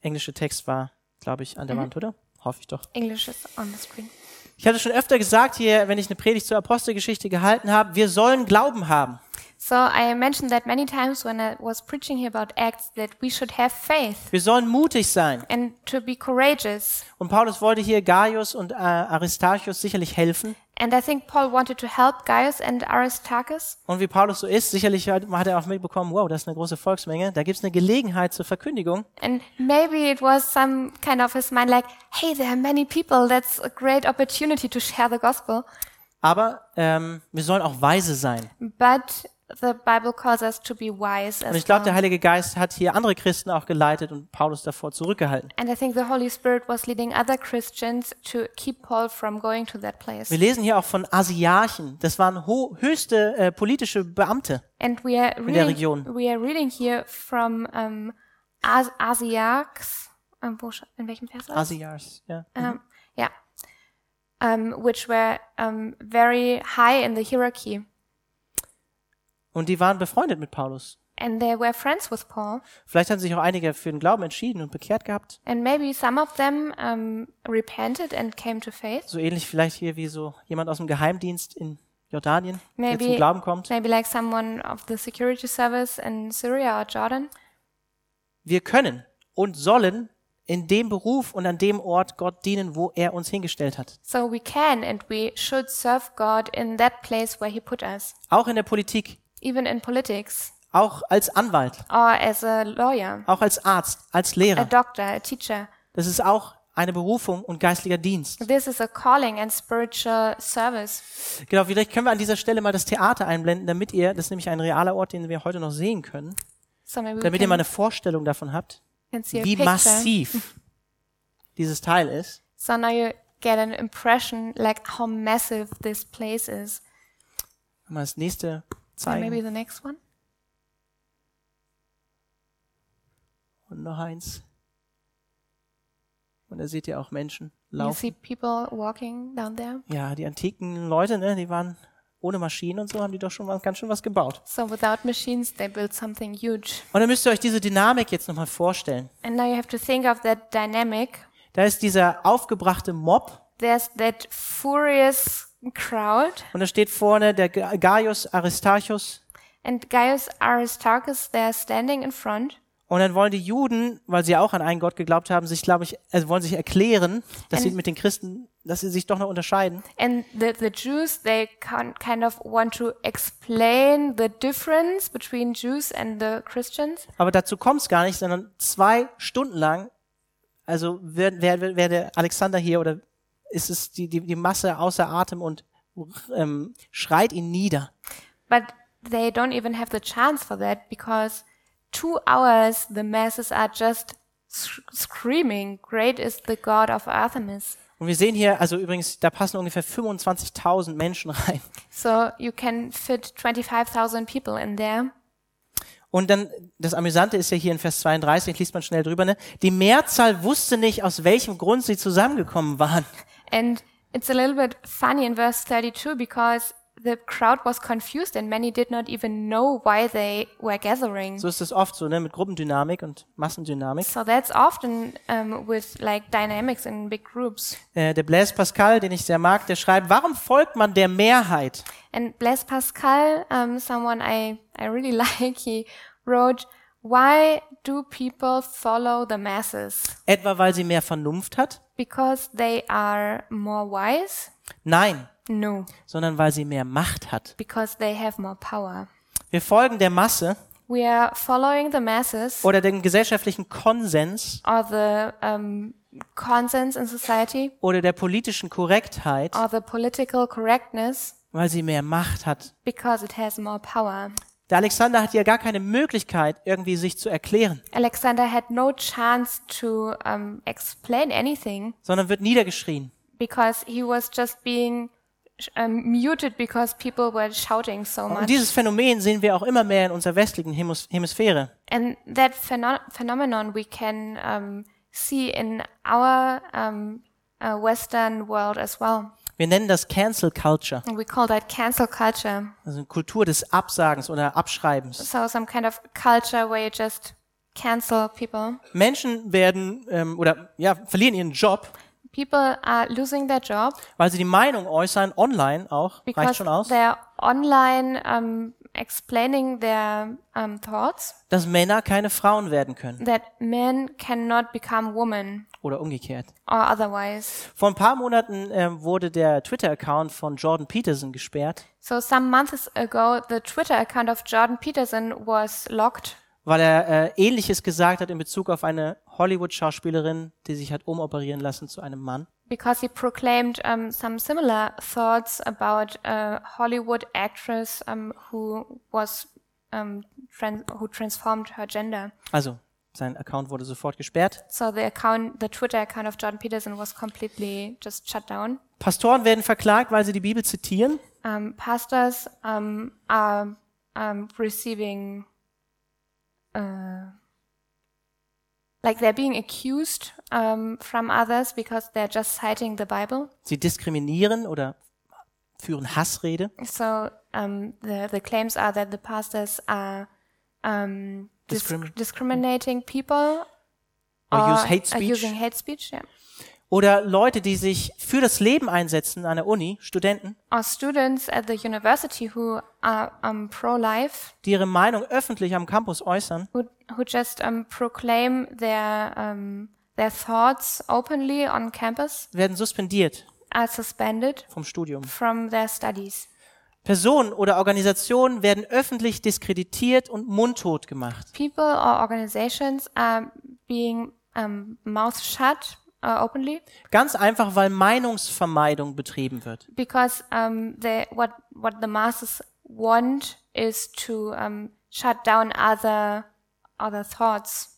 C: Englische Text war, glaube ich, an der Wand, oder? Hoffe ich doch.
A: English is on the screen.
C: Ich hatte schon öfter gesagt hier, wenn ich eine Predigt zur Apostelgeschichte gehalten habe, wir sollen Glauben haben.
A: So I mentioned that many times when I was preaching here about Acts that we should have faith
C: Wir sollen mutig sein.
A: and to be courageous.
C: Und Paulus wollte hier Gaius und äh, Aristarchus sicherlich helfen.
A: And I think Paul wanted to help Gaius and Aristarchus.
C: Und wie Paulus so ist, sicherlich hat, hat er auch mitbekommen, wow, das ist eine große Volksmenge, da gibt es eine Gelegenheit zur Verkündigung.
A: And maybe it was some kind of his mind like, hey, there are many people. That's a great opportunity to share the gospel.
C: Aber ähm, wir sollen auch weise sein.
A: But the Bible calls us to be wise
C: Und ich glaube, der. Heilige Geist hat hier andere Christen auch geleitet und Paulus davor zurückgehalten.
A: And I think the Holy Spirit was leading other Christians to keep Paul from going to that place.
C: Wir lesen hier auch von Asiarchen. Das waren höchste äh, politische Beamte.
A: And we are
C: der
A: reading,
C: Region.
A: we are reading here from um, As Asiarchs. Um, wo, sch- in welchem Vers?
C: Asiars, ja.
A: Um, yeah. Um, which were um, very high in the hierarchy.
C: Und die waren befreundet mit Paulus.
A: And they were friends with Paul.
C: Vielleicht haben sich auch einige für den Glauben entschieden und bekehrt gehabt.
A: And maybe some of them um, repented and came to faith.
C: So ähnlich vielleicht hier wie so jemand aus dem Geheimdienst in Jordanien, der
A: Maybe-
C: zum Glauben kommt.
A: Maybe like someone of the security service in Syria or Jordan.
C: Wir können und sollen in dem Beruf und an dem Ort Gott dienen, wo er uns hingestellt hat.
A: So we can and we should serve God in that place where He put us,
C: Auch in der Politik,
A: even in politics
C: auch als Anwalt,
A: or as a lawyer,
C: auch als Arzt, als
A: a
C: Lehrer.
A: doctor, a teacher.
C: Das ist auch eine Berufung und geistlicher Dienst.
A: This is a calling and spiritual service.
C: Genau, vielleicht können wir an dieser Stelle mal das Theater einblenden, damit ihr, das ist nämlich ein realer Ort, den wir heute noch sehen können,
A: So
C: damit ihr mal eine Vorstellung davon habt,
A: a
C: wie massiv dieses Teil ist.
A: So now you get an impression like how massive this place is.
C: Mal das nächste
A: And maybe
C: zeigen.
A: the next one.
C: Und noch eins. Und da seht ihr auch Menschen
A: You
C: laufen.
A: see people walking down there.
C: Ja, die antiken Leute, ne, die waren ohne Maschinen und so, haben die doch schon was, ganz schön was gebaut.
A: So without machines, they built something huge.
C: Und dann müsst ihr euch diese Dynamik jetzt nochmal vorstellen.
A: And now you have to think of that dynamic.
C: Da ist dieser aufgebrachte Mob
A: There's that furious crowd,
C: und da steht vorne der Ga- Gaius Aristarchus.
A: and Gaius Aristarchus, they're standing in front.
C: Und dann wollen die Juden, weil sie auch an einen Gott geglaubt haben, sich, glaube ich, also wollen sich erklären, dass sie
A: And-
C: mit den Christen, dass sie sich doch noch unterscheiden.
A: And the, the Jews, they kind of want to explain the difference between Jews and the Christians.
C: Aber dazu kommt es gar nicht, sondern zwei Stunden lang, also wer, wer wer der Alexander hier oder ist es die, die, die Masse außer Atem und ähm, schreit ihn nieder.
A: But they don't even have the chance for that because two hours the masses are just sc- screaming, Great is the God of Artemis.
C: Und wir sehen hier, also übrigens, da passen ungefähr 25.000 Menschen rein.
A: So you can fit 25,000 people in there.
C: Und dann, das Amüsante ist ja hier in Vers 32, liest man schnell drüber, ne? Die Mehrzahl wusste nicht, aus welchem Grund sie zusammengekommen waren.
A: And it's a little bit funny in verse 32 because the crowd was confused and many did not even know why they were gathering.
C: So ist es oft so, ne? Mit Gruppendynamik und Massendynamik.
A: So that's often um, with like dynamics in big groups.
C: Äh, der Blaise Pascal, den ich sehr mag, der schreibt, warum folgt man der Mehrheit?
A: And Blaise Pascal, um, someone I, I really like, he wrote, Why do people follow the masses?
C: Etwa weil sie mehr Vernunft hat?
A: Because they are more wise?
C: Nein,
A: No,
C: sondern weil sie mehr Macht hat.
A: because they have more power.
C: Wir folgen der Masse
A: We are following the masses
C: oder dem gesellschaftlichen Konsens
A: or the um, consensus in society
C: oder der politischen Korrektheit,
A: or the political correctness
C: weil sie mehr Macht hat.
A: because it has more power.
C: Der Alexander hat ja gar keine Möglichkeit, irgendwie sich zu erklären,
A: Alexander had no chance to um, explain anything
C: sondern wird niedergeschrien.
A: because he was just being um, muted because people were shouting so
C: Und
A: much.
C: dieses Phänomen sehen wir auch immer mehr in unserer westlichen Hemis Hemisphäre.
A: And that pheno- phenomenon we can um, see in our um, uh, Western world as well.
C: Wir nennen das Cancel Culture,
A: And we call that cancel culture.
C: also eine Kultur des Absagens oder Abschreibens.
A: So some kind of culture where you just cancel people.
C: Menschen werden ähm, oder ja verlieren ihren Job,
A: People are losing their job
C: weil sie die Meinung äußern online auch. Reicht
A: because
C: schon aus,
A: they're online um, explaining their um, thoughts.
C: Dass Männer keine Frauen werden können.
A: That men cannot become women
C: oder umgekehrt.
A: or otherwise.
C: Vor ein paar Monaten ähm, wurde der Twitter-Account von Jordan Peterson gesperrt,
A: So some months ago, the Twitter account of Jordan Peterson was locked
C: weil er äh, Ähnliches gesagt hat in Bezug auf eine Hollywood-Schauspielerin, die sich hat umoperieren lassen zu einem Mann.
A: because he proclaimed um, some similar thoughts about a Hollywood actress um, who was um, tran- who transformed her gender.
C: Also sein Account wurde sofort gesperrt.
A: So the account, the Twitter account of Jordan Peterson was completely just shut down.
C: Pastoren werden verklagt, weil sie die Bibel zitieren.
A: Um, pastors um, are um, receiving, uh, like they're being accused um, from others because they're just citing the Bible.
C: Sie diskriminieren oder führen Hassrede.
A: So um, the the claims are that the pastors are um, dis-
C: Discrimin-
A: discriminating people
C: Or use hate speech.
A: using hate speech. Yeah.
C: Oder Leute, die sich für das Leben einsetzen an der Uni, Studenten,
A: Or students at the university who are um, pro-life,
C: die ihre Meinung öffentlich am Campus äußern,
A: who who just um, proclaim their um, their thoughts openly on campus,
C: werden suspendiert
A: are suspended
C: vom Studium.
A: from their studies.
C: Personen oder Organisationen werden öffentlich diskreditiert und mundtot gemacht.
A: People or organizations are being um, mouth shut uh, openly
C: Ganz einfach, weil Meinungsvermeidung betrieben wird.
A: because um, they, what what the masses want is to um, shut down other other thoughts.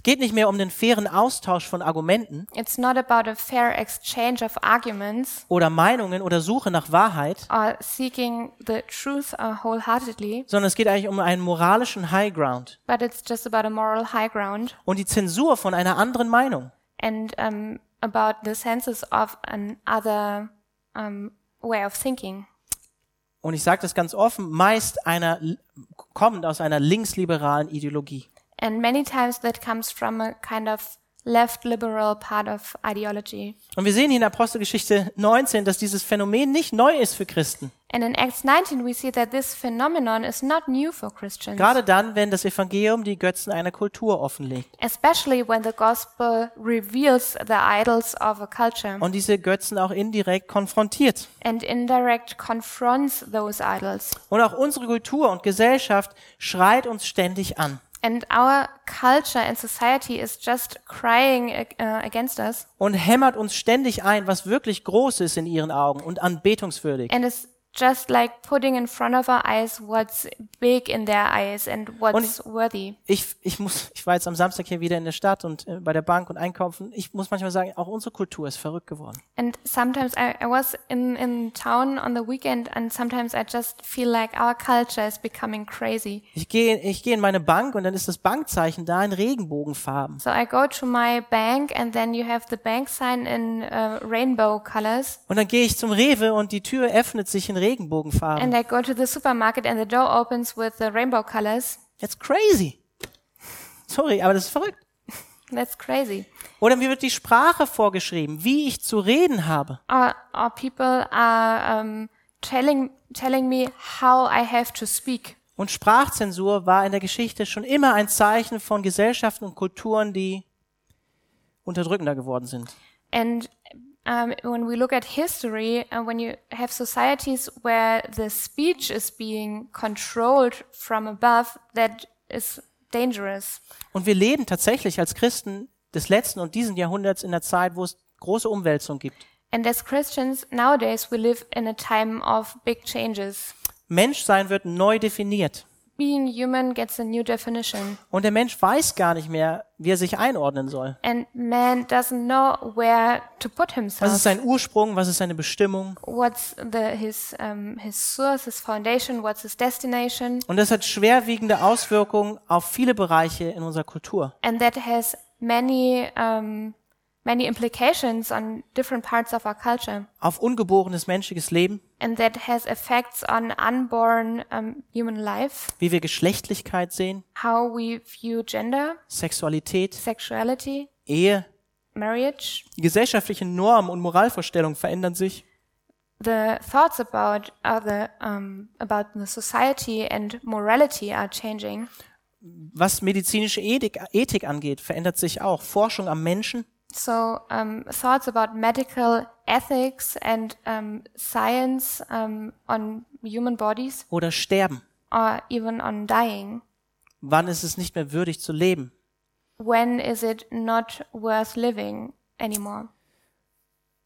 C: Es geht nicht mehr um den fairen Austausch von Argumenten
A: It's not about a fair exchange of arguments
C: oder Meinungen oder Suche nach Wahrheit,
A: or seeking the truth uh, wholeheartedly,
C: sondern es geht eigentlich um einen moralischen High Ground
A: but it's just about a moral high ground
C: und die Zensur von einer anderen Meinung.
A: and um, about the senses of another um, way of thinking.
C: Und ich sage das ganz offen, meist einer kommend aus einer linksliberalen Ideologie.
A: And many times that comes from a kind of left liberal part of ideology.
C: Und wir sehen hier in Apostelgeschichte 19, dass dieses Phänomen nicht neu ist für Christen.
A: And in Acts 19, we see that this phenomenon is not new for Christians,
C: Gerade dann, wenn das Evangelium die Götzen einer Kultur offenlegt
A: especially when the gospel reveals the idols of a culture
C: und diese Götzen auch indirekt konfrontiert.
A: and indirect confronts those idols.
C: Und auch unsere Kultur und Gesellschaft schreit uns ständig an.
A: And our culture and society is just crying uh, against us
C: und hämmert uns ständig ein, was wirklich groß ist in ihren Augen und anbetungswürdig.
A: and is just like putting in front of our eyes what's big in their eyes and what's worthy.
C: Ich, ich muss, ich war jetzt am Samstag hier wieder in der Stadt und äh, bei der Bank und einkaufen. Ich muss manchmal sagen, auch unsere Kultur ist verrückt geworden.
A: And sometimes I, I was in, in town on the weekend and sometimes I just feel like our culture is becoming crazy.
C: Ich gehe, ich gehe in meine Bank und dann ist das Bankzeichen da in Regenbogenfarben.
A: So I go to my bank and then you have the bank sign in uh, rainbow colors.
C: Und dann gehe ich zum Rewe und die Tür öffnet sich in Regenbogenfarben.
A: And I go to the supermarket and the door opens with the rainbow colors.
C: That's crazy. Sorry, aber das ist verrückt.
A: That's crazy.
C: Oder mir wird die Sprache vorgeschrieben, wie ich zu reden habe.
A: Or, or people are um, telling, telling me how I have to speak.
C: Und Sprachzensur war in der Geschichte schon immer ein Zeichen von Gesellschaften und Kulturen, die unterdrückender geworden sind.
A: And um, when we look at history, uh, when you have societies where the speech is being controlled from above, that is dangerous.
C: Und wir leben tatsächlich als Christen des letzten und diesen Jahrhunderts in einer Zeit, wo es große Umwälzung gibt.
A: And as Christians nowadays, we live in a time of big changes.
C: Menschsein wird neu definiert.
A: Being human gets a new definition,
C: Und der Mensch weiß gar nicht mehr, wie er sich einordnen soll.
A: and man doesn't know where to put
C: Was
A: himself.
C: ist sein Ursprung? Was ist seine Bestimmung?
A: What's the his um, his source, his foundation? What's his destination?
C: Und das hat schwerwiegende Auswirkungen auf viele Bereiche in unserer Kultur.
A: And that has many um, many implications on different parts of our culture,
C: Auf ungeborenes menschliches Leben,
A: and that has effects on unborn um, human life,
C: wie wir Geschlechtlichkeit sehen,
A: how we view gender,
C: Sexualität,
A: sexuality,
C: Ehe.
A: marriage.
C: Die gesellschaftlichen Normen und Moralvorstellungen verändern sich.
A: The thoughts about other um, about the society and morality are changing.
C: Was medizinische Ethik, Ethik angeht, verändert sich auch. Forschung am Menschen,
A: So um, thoughts about medical ethics and um, science um, on human bodies
C: oder Sterben.
A: or even on dying.
C: Wann ist es nicht mehr würdig zu leben?
A: When is it not worth living anymore?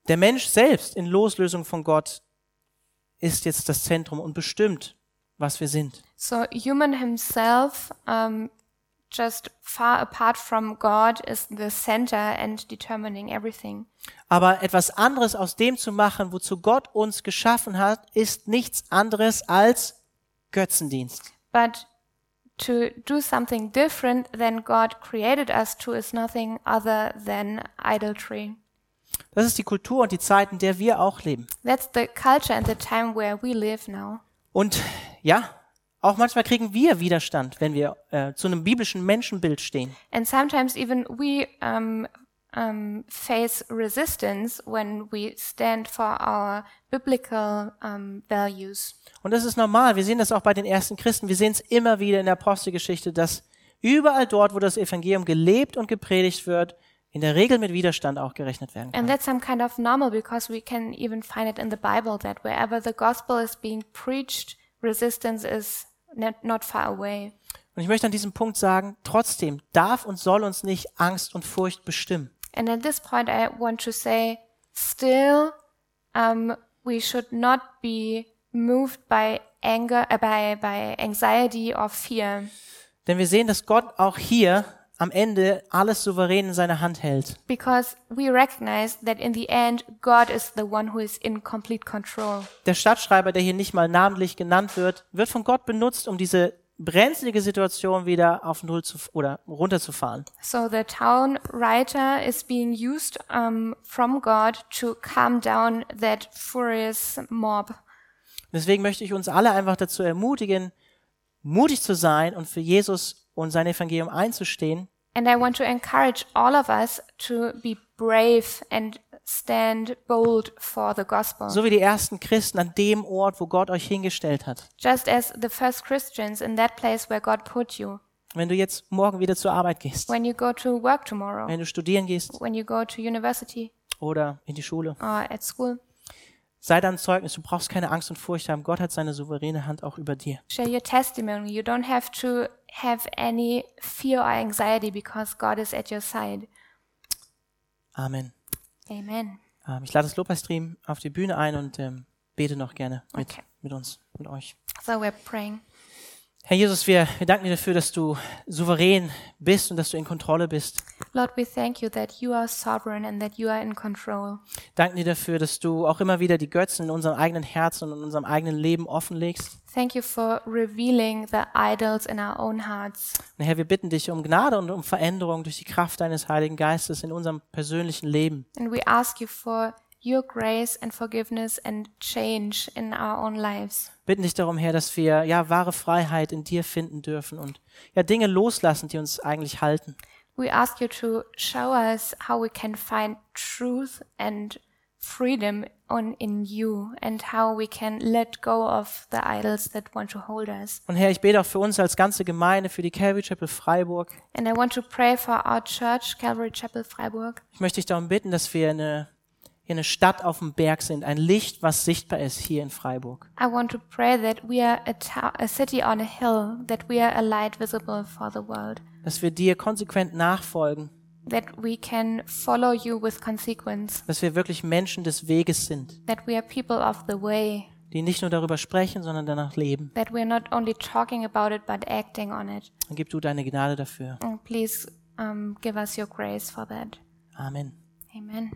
C: Der Mensch selbst in Loslösung von Gott ist jetzt das Zentrum und bestimmt, was wir sind.
A: So human himself, um, just far apart from God, is the center and determining everything.
C: Aber etwas anderes aus dem zu machen, wozu Gott uns geschaffen hat, ist nichts anderes als Götzendienst.
A: But to do something different than God created us to is nothing other than idolatry.
C: Das ist die Kultur und die Zeit, in der wir auch leben.
A: That's the culture and the time where we live now.
C: Und ja, auch manchmal kriegen wir Widerstand, wenn wir äh, zu einem biblischen Menschenbild stehen.
A: And sometimes even we um, um, face resistance when we stand for our biblical um, values.
C: Und das ist normal. Wir sehen das auch bei den ersten Christen. Wir sehen es immer wieder in der Apostelgeschichte, dass überall dort, wo das Evangelium gelebt und gepredigt wird, in der Regel mit Widerstand auch gerechnet werden kann.
A: And that's some kind of normal because we can even find it in the Bible that wherever the gospel is being preached, resistance is not, far away.
C: Und ich möchte an diesem Punkt sagen, trotzdem darf und soll uns nicht Angst und Furcht bestimmen.
A: And at this point, I want to say, still, um, we should not be moved by anger, uh, by by anxiety or fear,
C: Denn wir sehen, dass Gott auch hier am Ende alles souverän in seiner Hand hält.
A: Because we recognize that in the end, God is the one who is in complete control.
C: Der Stadtschreiber, der hier nicht mal namentlich genannt wird, wird von Gott benutzt, um diese brenzlige Situation wieder auf Null zu oder runterzufahren.
A: So the town writer is being used um, from God to calm down that furious mob.
C: Deswegen möchte ich uns alle einfach dazu ermutigen, mutig zu sein und für Jesus und sein Evangelium einzustehen.
A: And I want to encourage all of us to be brave and stand bold for the gospel.
C: so wie die ersten Christen an dem Ort, wo Gott euch hingestellt hat.
A: Just as the first Christians in that place where God put you.
C: Wenn du jetzt morgen wieder zur Arbeit gehst,
A: When you go to work tomorrow,
C: wenn du studieren gehst.
A: When you go to university.
C: Oder in die Schule,
A: or at school,
C: sei dann Zeugnis, du brauchst keine Angst und Furcht haben. Gott hat seine souveräne Hand auch über dir.
A: share your testimony. You don't have to have any fear or anxiety because God is at your side.
C: Amen.
A: Amen.
C: Ähm, ich lade das Lobpreisstream auf die Bühne ein und ähm, bete noch gerne mit,
A: Okay.
C: mit uns, mit euch.
A: So we're praying.
C: Herr Jesus, wir, wir danken dir dafür, dass du souverän bist und dass du in Kontrolle bist.
A: Lord, we thank you that you are sovereign and that you are in control.
C: Danken dir dafür, dass du auch immer wieder die Götzen in unserem eigenen Herzen und in unserem eigenen Leben offenlegst.
A: Thank you for revealing the idols in our own hearts.
C: Und Herr, wir bitten dich um Gnade und um Veränderung durch die Kraft deines Heiligen Geistes in unserem persönlichen Leben.
A: And we ask you for your grace and forgiveness and change in our own lives.
C: Bitten dich darum, Herr, dass wir ja wahre Freiheit in dir finden dürfen und ja Dinge loslassen, die uns eigentlich halten.
A: We ask you to show us how we can find truth and freedom on in you and how we can let go of the idols that want to hold us.
C: Und Herr, ich bete auch für uns als ganze Gemeinde, für die Calvary Chapel Freiburg.
A: And I want to pray for our church, Calvary Chapel Freiburg.
C: Ich möchte dich darum bitten, dass wir eine, hier eine Stadt auf dem Berg sind, ein Licht, was sichtbar ist hier in Freiburg.
A: I want to pray that we are a, a city on a hill, that we are a light visible for the world,
C: Dass wir dir konsequent nachfolgen,
A: that we can follow you with consequence,
C: dass wir wirklich Menschen des Weges sind,
A: that we are people of the way,
C: die nicht nur darüber sprechen, sondern danach leben.
A: that we are not only talking about it but acting on it.
C: Und gib du deine Gnade dafür.
A: And please um, give us your grace for that.
C: Amen.
A: Amen.